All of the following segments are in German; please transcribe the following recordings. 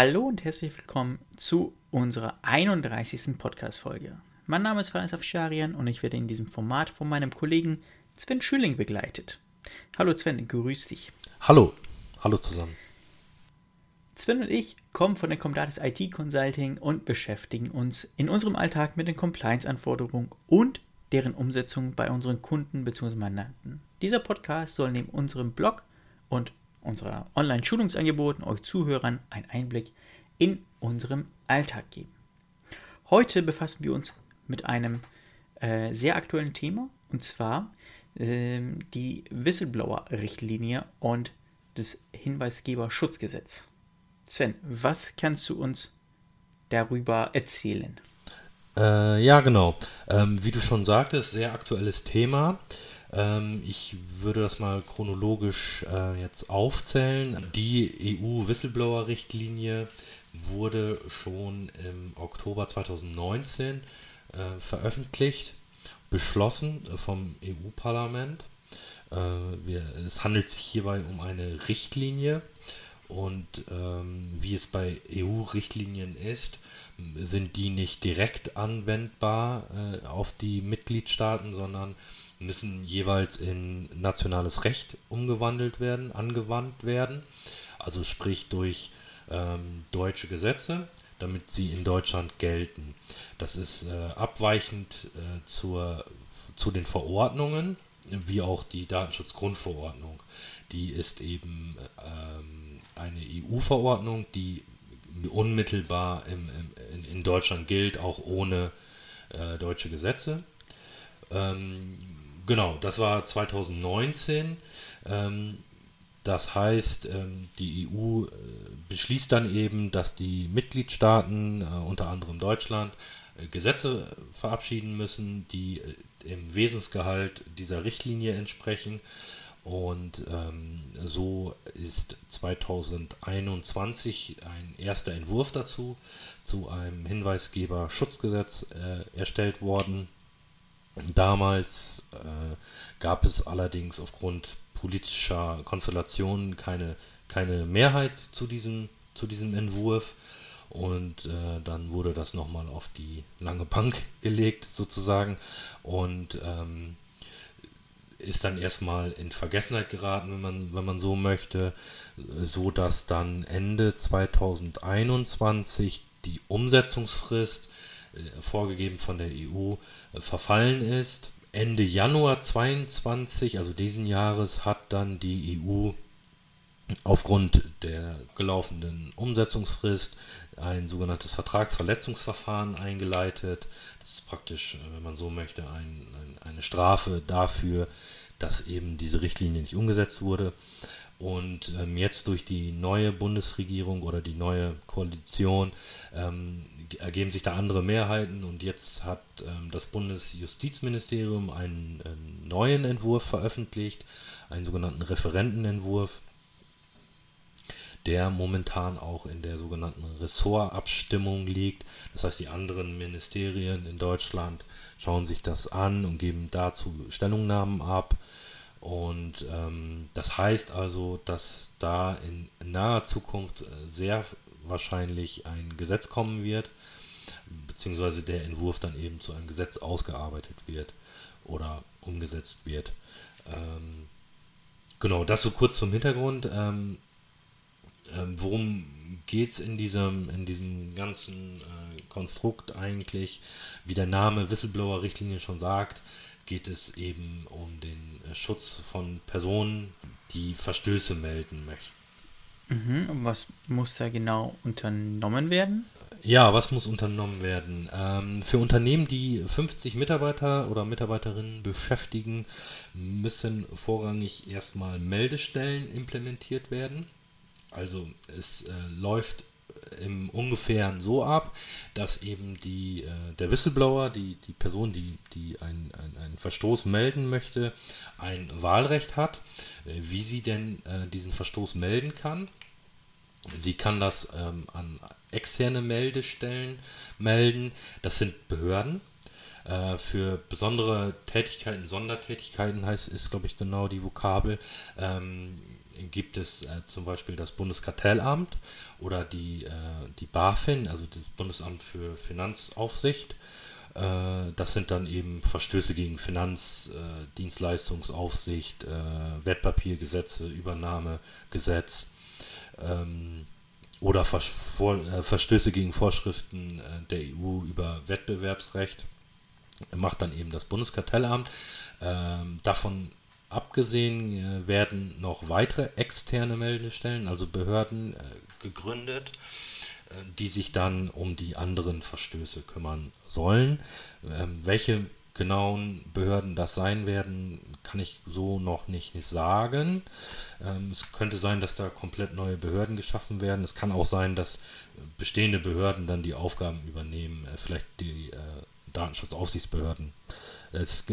Hallo und herzlich willkommen zu unserer 31. Podcast-Folge. Mein Name ist Faris Afsharian und ich werde in diesem Format von meinem Kollegen Sven Schüling begleitet. Hallo Sven, grüß dich. Hallo, hallo zusammen. Sven und ich kommen von der Comdatis IT Consulting und beschäftigen uns in unserem Alltag mit den Compliance-Anforderungen und deren Umsetzung bei unseren Kunden bzw. Mandanten. Dieser Podcast soll neben unserem Blog und unserer Online-Schulungsangeboten euch Zuhörern einen Einblick in unserem Alltag geben. Heute befassen wir uns mit einem äh, sehr aktuellen Thema und zwar äh, die Whistleblower-Richtlinie und das Hinweisgeberschutzgesetz. Sven, was kannst du uns darüber erzählen? Äh, ja, genau. Ähm, wie du schon sagtest, sehr aktuelles Thema. Ähm, ich würde das mal chronologisch äh, jetzt aufzählen. Die EU-Whistleblower-Richtlinie wurde schon im Oktober 2019 äh, veröffentlicht, beschlossen äh, vom EU-Parlament. Es handelt sich hierbei um eine Richtlinie und ähm, wie es bei EU-Richtlinien ist, sind die nicht direkt anwendbar äh, auf die Mitgliedstaaten, sondern müssen jeweils in nationales Recht umgewandelt werden, angewandt werden, also sprich durch ähm, deutsche Gesetze, damit sie in Deutschland gelten. Das ist äh, abweichend äh, zur, zu den Verordnungen, wie auch die Datenschutzgrundverordnung. Die ist eben ähm, eine EU-Verordnung, die unmittelbar im, im, in, in, Deutschland gilt, auch ohne äh, deutsche Gesetze. Ähm, Genau, das war 2019. Ähm, das heißt, ähm, die EU äh, beschließt dann eben, dass die Mitgliedstaaten, äh, unter anderem Deutschland, äh, Gesetze verabschieden müssen, die im Wesensgehalt dieser Richtlinie entsprechen. Und ähm, so ist 2021 ein erster Entwurf dazu, zu einem Hinweisgeber-Schutzgesetz äh, erstellt worden. Damals äh, gab es allerdings aufgrund politischer Konstellationen keine, keine Mehrheit zu diesem, zu diesem Entwurf. Und äh, dann wurde das nochmal auf die lange Bank gelegt sozusagen. Und ähm, ist dann erstmal in Vergessenheit geraten, wenn man, wenn man so möchte, so dass dann Ende 2021 die Umsetzungsfrist vorgegeben von der EU, äh, verfallen ist. Ende Januar 22, also diesen Jahres, hat dann die EU aufgrund der gelaufenen Umsetzungsfrist ein sogenanntes Vertragsverletzungsverfahren eingeleitet. Das ist praktisch, äh, wenn man so möchte, ein, ein, eine Strafe dafür, dass eben diese Richtlinie nicht umgesetzt wurde. Und ähm, jetzt durch die neue Bundesregierung oder die neue Koalition ähm, ergeben sich da andere Mehrheiten und jetzt hat ähm, das Bundesjustizministerium einen, einen, neuen Entwurf veröffentlicht, einen sogenannten Referentenentwurf, der momentan auch in der sogenannten Ressortabstimmung liegt. Das heißt, die anderen Ministerien in Deutschland schauen sich das an und geben dazu Stellungnahmen ab. Und ähm, das heißt also, dass da in naher Zukunft äh, sehr wahrscheinlich ein Gesetz kommen wird, beziehungsweise der Entwurf dann eben zu einem Gesetz ausgearbeitet wird oder umgesetzt wird. Ähm, genau, das so kurz zum Hintergrund. Ähm, ähm, worum geht es in diesem, in diesem ganzen äh, Konstrukt eigentlich? Wie der Name Whistleblower-Richtlinie schon sagt, geht es eben um den äh, Schutz von Personen, die Verstöße melden möchten. Mhm, was muss da genau unternommen werden? Ja, was muss unternommen werden? Ähm, für Unternehmen, die 50 Mitarbeiter oder Mitarbeiterinnen beschäftigen, müssen vorrangig erstmal Meldestellen implementiert werden. Also es äh, läuft im Ungefähren so ab, dass eben die, äh, der Whistleblower, die, die Person, die, die einen ein Verstoß melden möchte, ein Wahlrecht hat, äh, wie sie denn äh, diesen Verstoß melden kann. Sie kann das ähm, an externe Meldestellen melden. Das sind Behörden. Äh, für besondere Tätigkeiten, Sondertätigkeiten heißt, ist, glaube ich, genau die Vokabel. Ähm, gibt es äh, zum Beispiel das Bundeskartellamt oder die, äh, die BaFin, also das Bundesamt für Finanzaufsicht. Äh, das sind dann eben Verstöße gegen Finanzdienstleistungsaufsicht, äh, äh, Wertpapiergesetze, Übernahmegesetz ähm, oder Vers Vor Verstöße gegen Vorschriften der EU über Wettbewerbsrecht. Macht dann eben das Bundeskartellamt. Ähm, davon Abgesehen äh, werden noch weitere externe Meldestellen, also Behörden, äh, gegründet, äh, die sich dann um die anderen Verstöße kümmern sollen. Ähm, welche genauen Behörden das sein werden, kann ich so noch nicht sagen. Ähm, es könnte sein, dass da komplett neue Behörden geschaffen werden. Es kann auch sein, dass bestehende Behörden dann die Aufgaben übernehmen, vielleicht die Datenschutzaufsichtsbehörden. Das,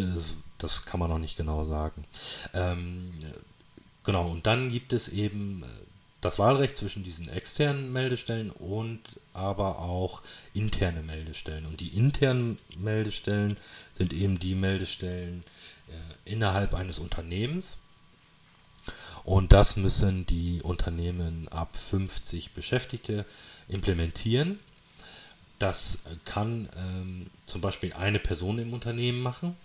das kann man noch nicht genau sagen. Ähm, genau, und dann gibt es eben äh, das Wahlrecht zwischen diesen externen Meldestellen und aber auch interne Meldestellen. Und die internen Meldestellen sind eben die Meldestellen äh, innerhalb eines Unternehmens. Und das müssen die Unternehmen ab 50 Beschäftigte implementieren. Das kann ähm, zum Beispiel eine Person im Unternehmen machen.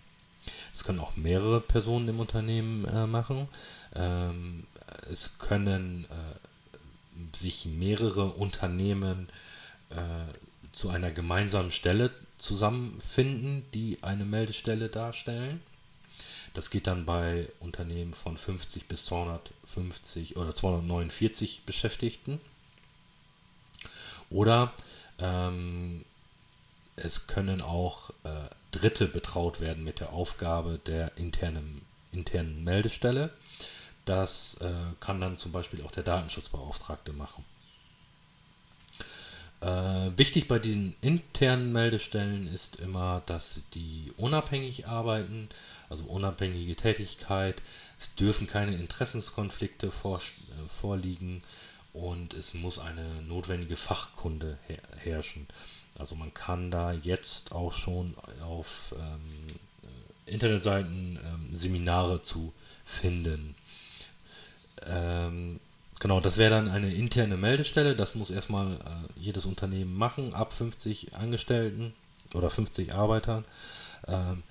Das können auch mehrere Personen im Unternehmen äh, machen. Ähm, es können äh, sich mehrere Unternehmen äh, zu einer gemeinsamen Stelle zusammenfinden, die eine Meldestelle darstellen. Das geht dann bei Unternehmen von 50 bis 250 oder 249 Beschäftigten. Oder ähm, es können auch äh, Dritte betraut werden mit der Aufgabe der internen, internen Meldestelle. Das äh, kann dann zum Beispiel auch der Datenschutzbeauftragte machen. Äh, wichtig bei diesen internen Meldestellen ist immer, dass die unabhängig arbeiten, also unabhängige Tätigkeit. Es dürfen keine Interessenskonflikte vor, äh, vorliegen und es muss eine notwendige Fachkunde her herrschen. Also man kann da jetzt auch schon auf ähm, äh, Internetseiten ähm, Seminare zu finden. Ähm, genau, das wäre dann eine interne Meldestelle. Das muss erstmal äh, jedes Unternehmen machen, ab 50 Angestellten oder 50 Arbeitern. Ähm,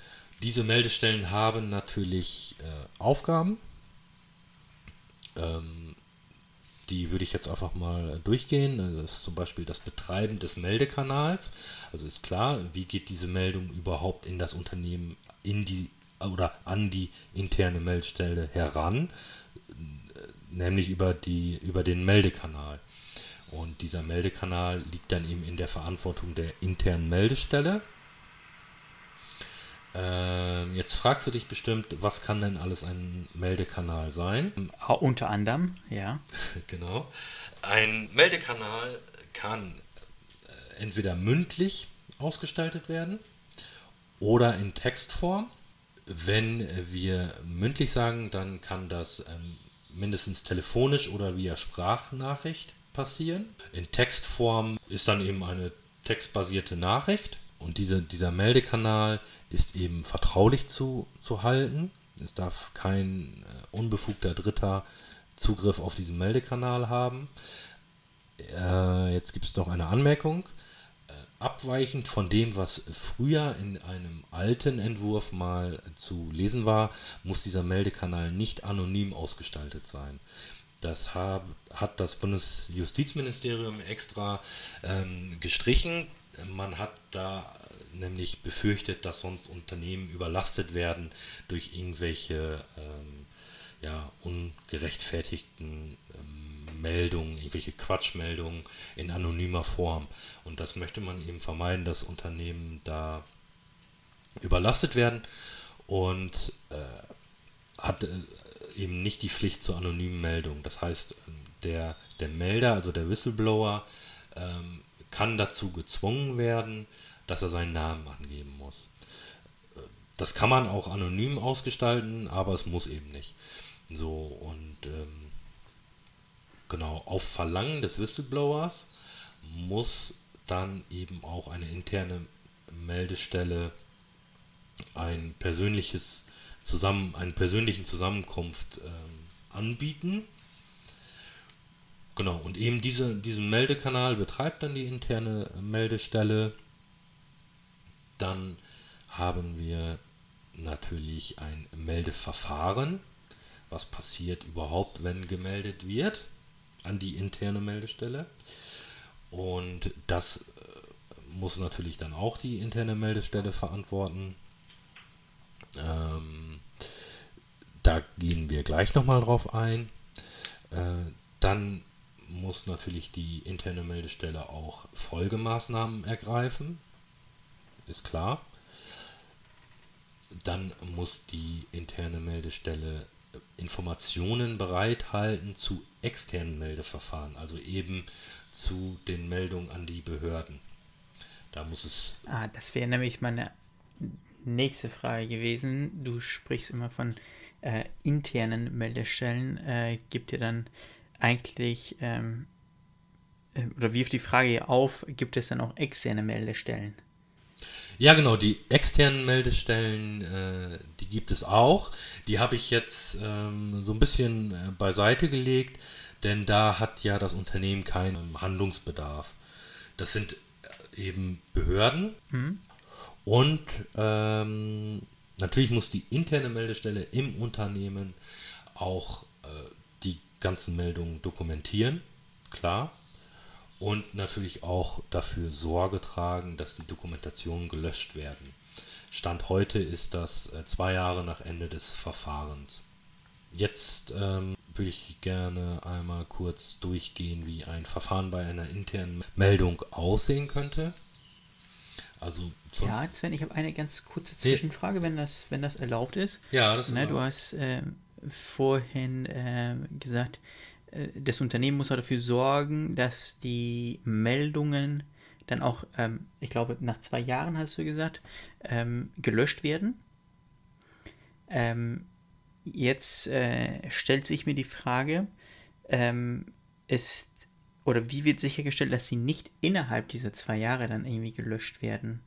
diese Meldestellen haben natürlich äh, Aufgaben. Ähm, die würde ich jetzt einfach mal durchgehen. Das ist zum Beispiel das Betreiben des Meldekanals. Also ist klar, wie geht diese Meldung überhaupt in das Unternehmen, in die oder an die interne Meldestelle heran, nämlich über, die, über den Meldekanal. Und dieser Meldekanal liegt dann eben in der Verantwortung der internen Meldestelle. Jetzt fragst du dich bestimmt, was kann denn alles ein Meldekanal sein? Unter anderem, ja. genau. Ein Meldekanal kann äh, entweder mündlich ausgestaltet werden oder in Textform. Wenn wir mündlich sagen, dann kann das ähm, mindestens telefonisch oder via Sprachnachricht passieren. In Textform ist dann eben eine textbasierte Nachricht. Und diese, dieser Meldekanal ist eben vertraulich zu, zu halten. Es darf kein äh, unbefugter Dritter Zugriff auf diesen Meldekanal haben. Äh, jetzt gibt es noch eine Anmerkung. Äh, abweichend von dem, was früher in einem alten Entwurf mal zu lesen war, muss dieser Meldekanal nicht anonym ausgestaltet sein. Das hab, hat das Bundesjustizministerium extra ähm, gestrichen. Man hat da nämlich befürchtet, dass sonst Unternehmen überlastet werden durch irgendwelche ähm, ja, ungerechtfertigten ähm, Meldungen, irgendwelche Quatschmeldungen in anonymer Form. Und das möchte man eben vermeiden, dass Unternehmen da überlastet werden und äh, hat äh, eben nicht die Pflicht zur anonymen Meldung. Das heißt, ähm, der, der Melder, also der Whistleblower, ähm, kann dazu gezwungen werden, dass er seinen Namen angeben muss. Das kann man auch anonym ausgestalten, aber es muss eben nicht. So, und ähm, genau, auf Verlangen des Whistleblowers muss dann eben auch eine interne Meldestelle ein persönliches Zusammen, einen persönlichen Zusammenkunft ähm, anbieten. Genau, und eben diese, diesen Meldekanal betreibt dann die interne Meldestelle. Dann haben wir natürlich ein Meldeverfahren. Was passiert überhaupt, wenn gemeldet wird an die interne Meldestelle? Und das äh, muss natürlich dann auch die interne Meldestelle verantworten. Ähm, da gehen wir gleich nochmal drauf ein. Äh, dann muss natürlich die interne Meldestelle auch Folgemaßnahmen ergreifen. Ist klar. Dann muss die interne Meldestelle Informationen bereithalten zu externen Meldeverfahren, also eben zu den Meldungen an die Behörden. Da muss es. Ah, das wäre nämlich meine nächste Frage gewesen. Du sprichst immer von äh, internen Meldestellen. Äh, gibt dir dann eigentlich, ähm, äh, oder wirft die Frage auf, gibt es dann auch externe Meldestellen? Ja, genau, die externen Meldestellen, äh, die gibt es auch. Die habe ich jetzt ähm, so ein bisschen äh, beiseite gelegt, denn da hat ja das Unternehmen keinen Handlungsbedarf. Das sind eben Behörden mhm. und ähm, natürlich muss die interne Meldestelle im Unternehmen auch äh, ganzen Meldungen dokumentieren, klar und natürlich auch dafür Sorge tragen, dass die Dokumentationen gelöscht werden. Stand heute ist das äh, zwei Jahre nach Ende des Verfahrens. Jetzt ähm, würde ich gerne einmal kurz durchgehen, wie ein Verfahren bei einer internen Meldung aussehen könnte. Also ja, Sven, ich habe eine ganz kurze Zwischenfrage, wenn das, wenn das erlaubt ist. Ja, das ist ne, Du hast äh, vorhin äh, gesagt, äh, das Unternehmen muss auch dafür sorgen, dass die Meldungen dann auch, ähm, ich glaube, nach zwei Jahren hast du gesagt, ähm, gelöscht werden. Ähm, jetzt äh, stellt sich mir die Frage, ähm, ist oder wie wird sichergestellt, dass sie nicht innerhalb dieser zwei Jahre dann irgendwie gelöscht werden?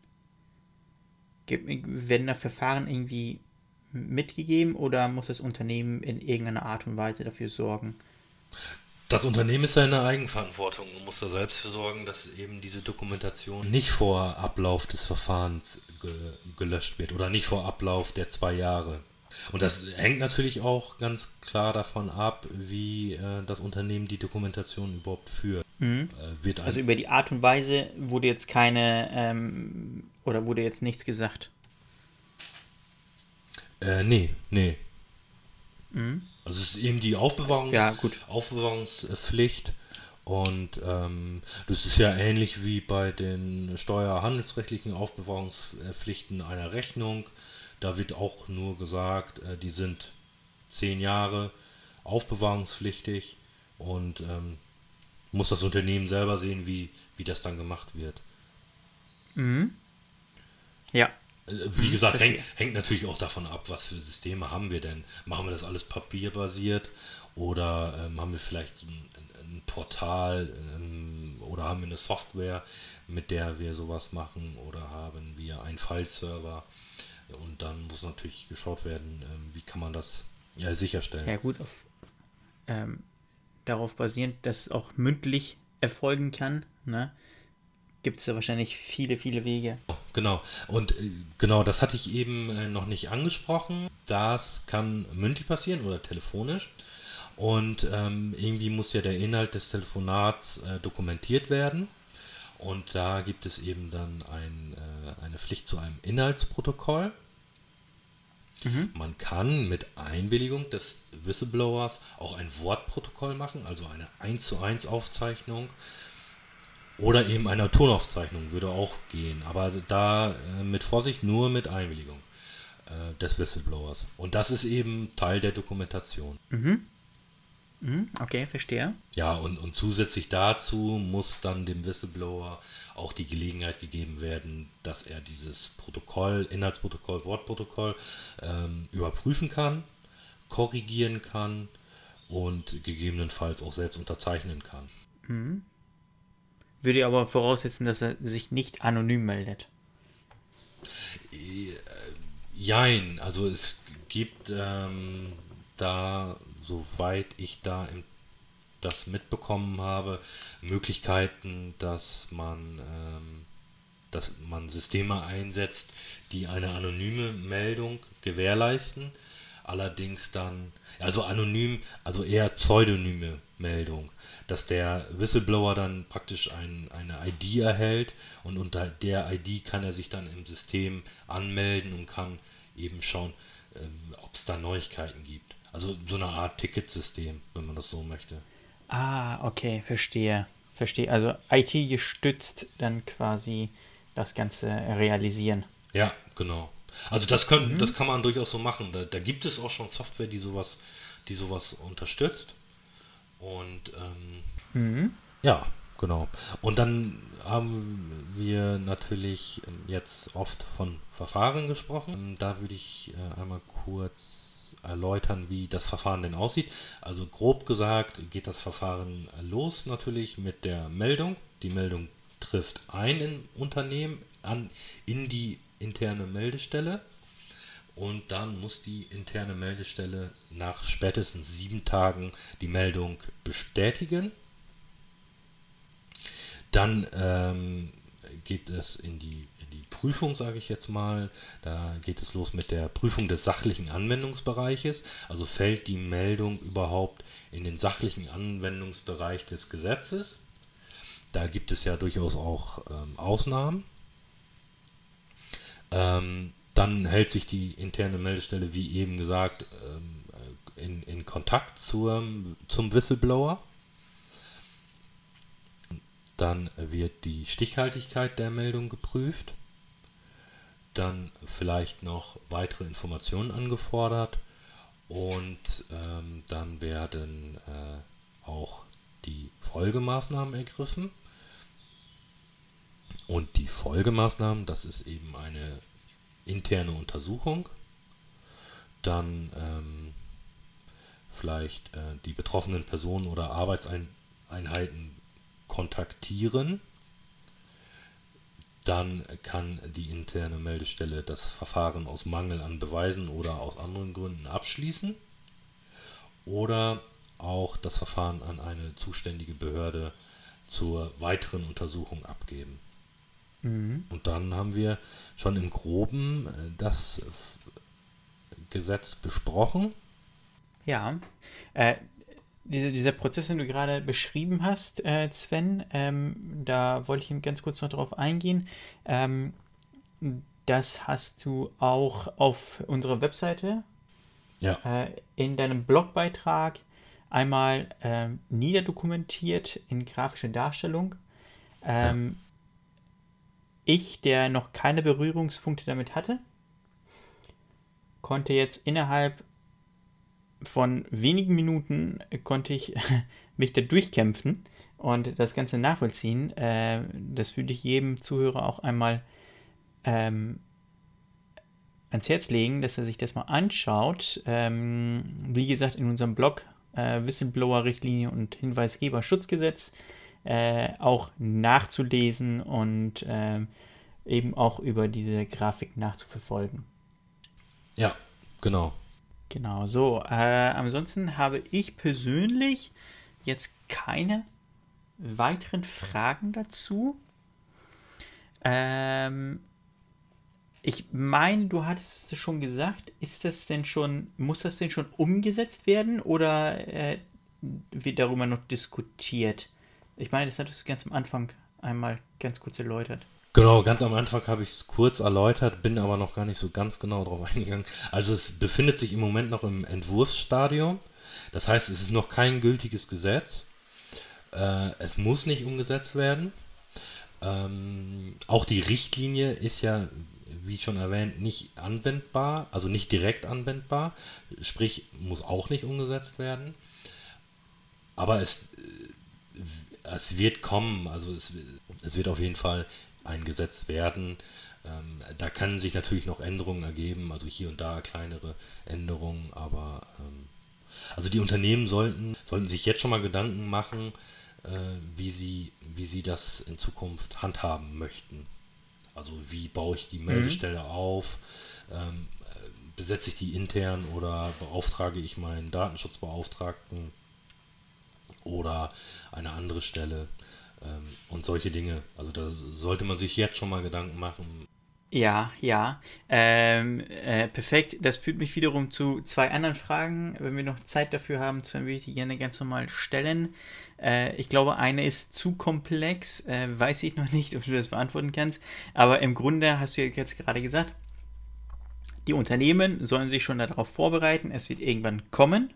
Werden da Verfahren irgendwie mitgegeben oder muss das Unternehmen in irgendeiner Art und Weise dafür sorgen? Das Unternehmen ist seine Eigenverantwortung und muss da selbst für sorgen, dass eben diese Dokumentation nicht vor Ablauf des Verfahrens ge gelöscht wird oder nicht vor Ablauf der zwei Jahre. Und das hängt natürlich auch ganz klar davon ab, wie äh, das Unternehmen die Dokumentation überhaupt führt. Mhm. Äh, also über die Art und Weise wurde jetzt keine ähm, oder wurde jetzt nichts gesagt? Äh, nee, nee. Mhm. Also es ist eben die Aufbewahrungs ja, Aufbewahrungspflicht und ähm, das ist ja ähnlich wie bei den steuerhandelsrechtlichen Aufbewahrungspflichten einer Rechnung. Da wird auch nur gesagt, äh, die sind zehn Jahre aufbewahrungspflichtig und ähm, muss das Unternehmen selber sehen, wie, wie das dann gemacht wird. Mhm. Ja. Äh, wie mhm, gesagt, hängt, hängt natürlich auch davon ab, was für Systeme haben wir denn. Machen wir das alles papierbasiert oder ähm, haben wir vielleicht ein, ein Portal ähm, oder haben wir eine Software, mit der wir sowas machen oder haben wir einen File-Server und dann muss natürlich geschaut werden, ähm, wie kann man das ja, sicherstellen. Ja gut, auf, ähm, darauf basierend, dass es auch mündlich erfolgen kann, ne? gibt es ja wahrscheinlich viele, viele Wege. Genau. Und äh, genau, das hatte ich eben äh, noch nicht angesprochen. Das kann mündlich passieren oder telefonisch. Und ähm, irgendwie muss ja der Inhalt des Telefonats äh, dokumentiert werden. Und da gibt es eben dann ein, äh, eine Pflicht zu einem Inhaltsprotokoll. Mhm. Man kann mit Einwilligung des Whistleblowers auch ein Wortprotokoll machen, also eine 1 zu 1 Aufzeichnung oder eben eine Tonaufzeichnung würde auch gehen, aber da äh, mit Vorsicht nur mit Einwilligung äh, des Whistleblowers. Und das ist eben Teil der Dokumentation. Mhm. mhm. Okay, verstehe. Ja, und, und zusätzlich dazu muss dann dem Whistleblower auch die Gelegenheit gegeben werden, dass er dieses Protokoll, Inhaltsprotokoll, Wortprotokoll ähm, überprüfen kann, korrigieren kann und gegebenenfalls auch selbst unterzeichnen kann. Mhm. Würde aber voraussetzen, dass er sich nicht anonym meldet. Äh, jein, also es gibt ähm, da, soweit ich da im das mitbekommen habe, Möglichkeiten, dass man, ähm, dass man Systeme einsetzt, die eine anonyme Meldung gewährleisten, allerdings dann, also anonym, also eher pseudonyme Meldung, dass der Whistleblower dann praktisch ein, eine ID erhält und unter der ID kann er sich dann im System anmelden und kann eben schauen, äh, ob es da Neuigkeiten gibt. Also so eine Art Ticketsystem, wenn man das so möchte. Ah, okay, verstehe. Verstehe. Also IT gestützt dann quasi das Ganze realisieren. Ja, genau. Also das können, mhm. das kann man durchaus so machen. Da, da, gibt es auch schon Software, die sowas, die sowas unterstützt. Und ähm, mhm. ja, genau. Und dann haben wir natürlich jetzt oft von Verfahren gesprochen. Da würde ich äh, einmal kurz erläutern, wie das Verfahren denn aussieht. Also grob gesagt geht das Verfahren los natürlich mit der Meldung. Die Meldung trifft ein Unternehmen an in die interne Meldestelle und dann muss die interne Meldestelle nach spätestens sieben Tagen die Meldung bestätigen. Dann ähm, geht es in die, in die Prüfung, sage ich jetzt mal. Da geht es los mit der Prüfung des sachlichen Anwendungsbereiches. Also fällt die Meldung überhaupt in den sachlichen Anwendungsbereich des Gesetzes. Da gibt es ja durchaus auch ähm, Ausnahmen. Ähm, dann hält sich die interne Meldestelle, wie eben gesagt, ähm, in, in Kontakt zur, zum Whistleblower. Dann wird die Stichhaltigkeit der Meldung geprüft. Dann vielleicht noch weitere Informationen angefordert. Und ähm, dann werden äh, auch die Folgemaßnahmen ergriffen. Und die Folgemaßnahmen, das ist eben eine interne Untersuchung, dann ähm, vielleicht äh, die betroffenen Personen oder Arbeitseinheiten kontaktieren. Dann kann die interne Meldestelle das Verfahren aus Mangel an Beweisen oder aus anderen Gründen abschließen oder auch das Verfahren an eine zuständige Behörde zur weiteren Untersuchung abgeben. Mhm. Und dann haben wir schon im Groben äh, das Gesetz besprochen. Ja, äh, diese, dieser Prozess, den du gerade beschrieben hast, äh, Sven, ähm, da wollte ich ganz kurz noch darauf eingehen. Ähm, das hast du auch auf unserer Webseite ja. äh, in deinem Blogbeitrag einmal äh, niederdokumentiert in grafische Darstellung. Ähm, ich, der noch keine Berührungspunkte damit hatte, konnte jetzt innerhalb von wenigen Minuten konnte ich mich da durchkämpfen und das Ganze nachvollziehen. Äh, das würde ich jedem Zuhörer auch einmal ähm, ans Herz legen, dass er sich das mal anschaut. Ähm, wie gesagt, in unserem Blog äh, Whistleblower-Richtlinie und Hinweisgeber-Schutzgesetz äh, auch nachzulesen und äh, eben auch über diese Grafik nachzuverfolgen. Ja, genau. Genau, so. Äh, ansonsten habe ich persönlich jetzt keine weiteren Fragen dazu. Ähm, ich meine, du hattest es schon gesagt. Ist das denn schon, muss das denn schon umgesetzt werden oder äh, wird darüber noch diskutiert? Ich meine, das hattest du ganz am Anfang einmal ganz kurz erläutert. Genau, ganz am Anfang habe ich es kurz erläutert, bin aber noch gar nicht so ganz genau drauf eingegangen. Also es befindet sich im Moment noch im Entwurfsstadium. Das heißt, es ist noch kein gültiges Gesetz. Äh, es muss nicht umgesetzt werden. Ähm, auch die Richtlinie ist ja, wie schon erwähnt, nicht anwendbar, also nicht direkt anwendbar. Sprich, muss auch nicht umgesetzt werden. Aber es es wird kommen, also es, es wird auf jeden Fall eingesetzt werden. Ähm, da können sich natürlich noch Änderungen ergeben, also hier und da kleinere Änderungen, aber ähm, also die Unternehmen sollten, sollten sich jetzt schon mal Gedanken machen, äh, wie, sie, wie sie das in Zukunft handhaben möchten. Also wie baue ich die mhm. Meldestelle mhm. auf, ähm, besetze ich die intern oder beauftrage ich meinen Datenschutzbeauftragten oder eine andere Stelle ähm, und solche Dinge. Also da sollte man sich jetzt schon mal Gedanken machen. Ja, ja. Ähm, äh, perfekt. Das führt mich wiederum zu zwei anderen Fragen. Wenn wir noch Zeit dafür haben, dann würde ich die gerne ganz normal stellen. Äh, ich glaube, eine ist zu komplex. Äh, weiß ich noch nicht, ob du das beantworten kannst. Aber im Grunde hast du ja jetzt gerade gesagt, die Unternehmen sollen sich schon darauf vorbereiten. Es wird irgendwann kommen.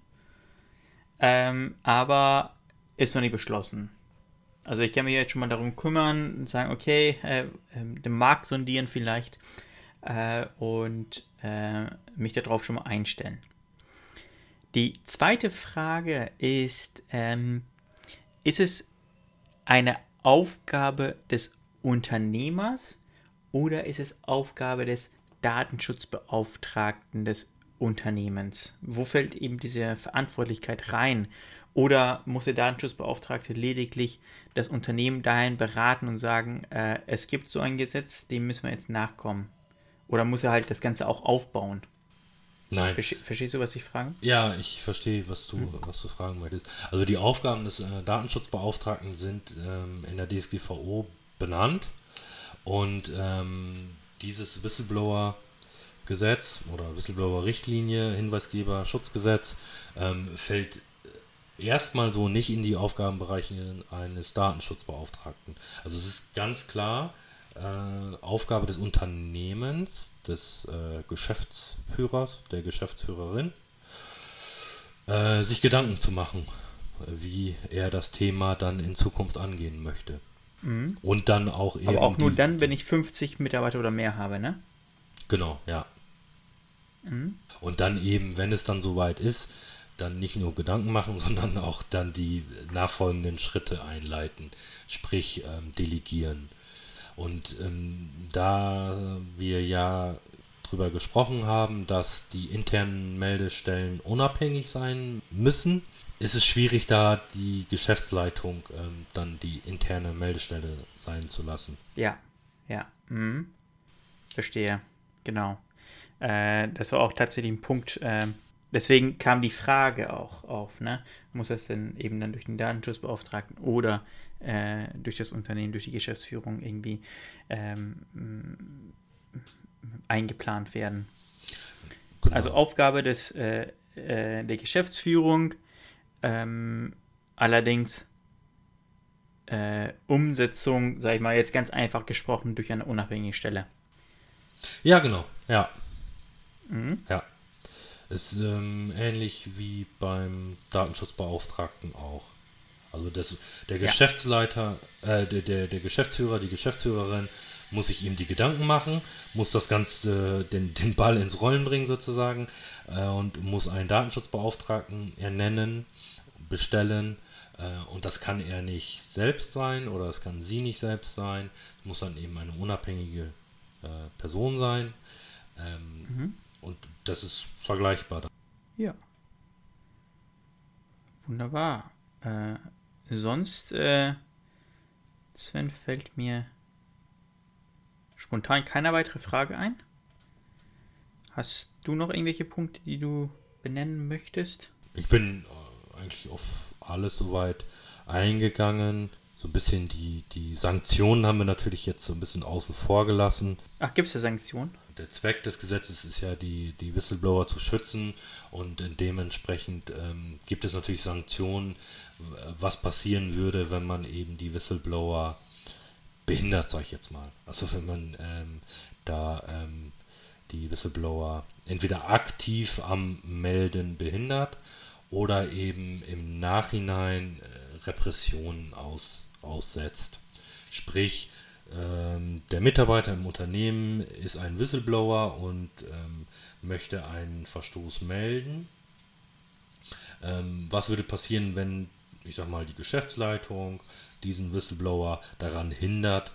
Ähm, aber ist noch nicht beschlossen. Also ich kann mich jetzt schon mal darum kümmern und sagen, okay, äh, äh, den Markt sondieren vielleicht äh, und äh, mich darauf schon mal einstellen. Die zweite Frage ist, ähm, ist es eine Aufgabe des Unternehmers oder ist es Aufgabe des Datenschutzbeauftragten des Unternehmens? Wo fällt eben diese Verantwortlichkeit rein? Oder muss der Datenschutzbeauftragte lediglich das Unternehmen dahin beraten und sagen, äh, es gibt so ein Gesetz, dem müssen wir jetzt nachkommen? Oder muss er halt das Ganze auch aufbauen? Nein. Verste verstehst du, was ich frage? Ja, ich verstehe, was du, hm. was du fragen möchtest. Also die Aufgaben des äh, Datenschutzbeauftragten sind ähm, in der DSGVO benannt und ähm, dieses Whistleblower-Gesetz oder Whistleblower-Richtlinie, Hinweisgeber-Schutzgesetz ähm, fällt erstmal so nicht in die Aufgabenbereiche eines Datenschutzbeauftragten. Also es ist ganz klar äh, Aufgabe des Unternehmens, des äh, Geschäftsführers, der Geschäftsführerin, äh, sich Gedanken zu machen, wie er das Thema dann in Zukunft angehen möchte. Mhm. Und dann auch eben. Aber auch nur dann, wenn ich 50 Mitarbeiter oder mehr habe, ne? Genau, ja. Mhm. Und dann eben, wenn es dann soweit ist, dann nicht nur Gedanken machen, sondern auch dann die nachfolgenden Schritte einleiten, sprich ähm, delegieren. Und ähm, da wir ja darüber gesprochen haben, dass die internen Meldestellen unabhängig sein müssen, ist es schwierig, da die Geschäftsleitung ähm, dann die interne Meldestelle sein zu lassen. Ja, ja. Mhm. Verstehe. Genau. Äh, das war auch tatsächlich ein Punkt, äh, deswegen kam die Frage auch auf, ne? Muss das denn eben dann durch den Datenschutzbeauftragten oder äh, durch das Unternehmen, durch die Geschäftsführung irgendwie ähm, eingeplant werden? Genau. Also Aufgabe des, äh, äh, der Geschäftsführung, ähm, allerdings äh, Umsetzung, sag ich mal, jetzt ganz einfach gesprochen, durch eine unabhängige Stelle. Ja, genau, ja. Mhm. Ja. Ist ähm, ähnlich wie beim Datenschutzbeauftragten auch. Also das, der Geschäftsleiter, äh, der, der, der Geschäftsführer, die Geschäftsführerin muss sich ihm die Gedanken machen, muss das Ganze, den, den Ball ins Rollen bringen sozusagen äh, und muss einen Datenschutzbeauftragten ernennen, bestellen. Äh, und das kann er nicht selbst sein oder das kann sie nicht selbst sein. Es muss dann eben eine unabhängige äh, Person sein. Ähm, mhm. Und das ist vergleichbar. Ja. Wunderbar. Äh, sonst, äh, Sven, fällt mir spontan keine weitere Frage ein. Hast du noch irgendwelche Punkte, die du benennen möchtest? Ich bin äh, eigentlich auf alles soweit eingegangen. So ein bisschen die, die Sanktionen haben wir natürlich jetzt so ein bisschen außen vor gelassen. Ach, gibt es da Sanktionen? Der Zweck des Gesetzes ist ja, die, die Whistleblower zu schützen und dementsprechend ähm, gibt es natürlich Sanktionen, was passieren würde, wenn man eben die Whistleblower behindert, sag ich jetzt mal. Also wenn man ähm, da ähm, die Whistleblower entweder aktiv am Melden behindert oder eben im Nachhinein äh, Repressionen aus, aussetzt. Sprich, ähm, der Mitarbeiter im Unternehmen ist ein Whistleblower und ähm, möchte einen Verstoß melden. Ähm, was würde passieren, wenn, ich sag mal, die Geschäftsleitung diesen Whistleblower daran hindert,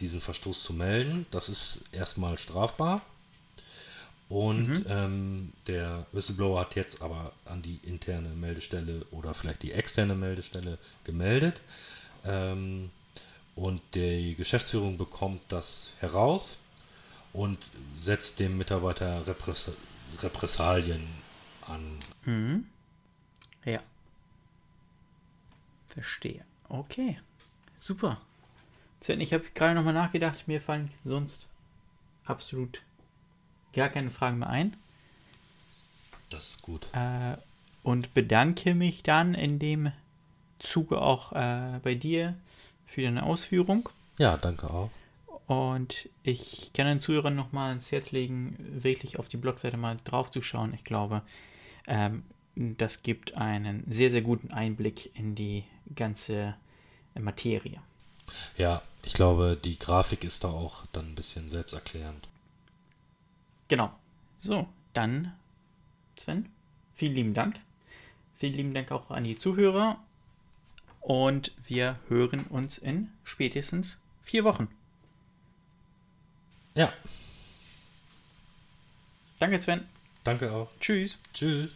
diesen Verstoß zu melden? Das ist erstmal strafbar. Und mhm. ähm, der Whistleblower hat jetzt aber an die interne Meldestelle oder vielleicht die externe Meldestelle gemeldet. Ähm, und die Geschäftsführung bekommt das heraus und setzt dem Mitarbeiter Repress Repressalien an. Mhm. Ja. Verstehe. Okay. Super. Sven, ich habe gerade nochmal nachgedacht, mir fallen sonst absolut gar keine Fragen mehr ein. Das ist gut. Äh, und bedanke mich dann in dem Zuge auch äh, bei dir für deine Ausführung. Ja, danke auch. Und ich kann den Zuhörern nochmal ans Herz legen, wirklich auf die Blogseite mal drauf zu schauen. Ich glaube, ähm, das gibt einen sehr, sehr guten Einblick in die ganze Materie. Ja, ich glaube, die Grafik ist da auch dann ein bisschen selbsterklärend. Genau. So, dann, Sven, vielen lieben Dank. Vielen lieben Dank auch an die Zuhörer. Und wir hören uns in spätestens vier Wochen. Ja. Danke, Sven. Danke auch. Tschüss. Tschüss.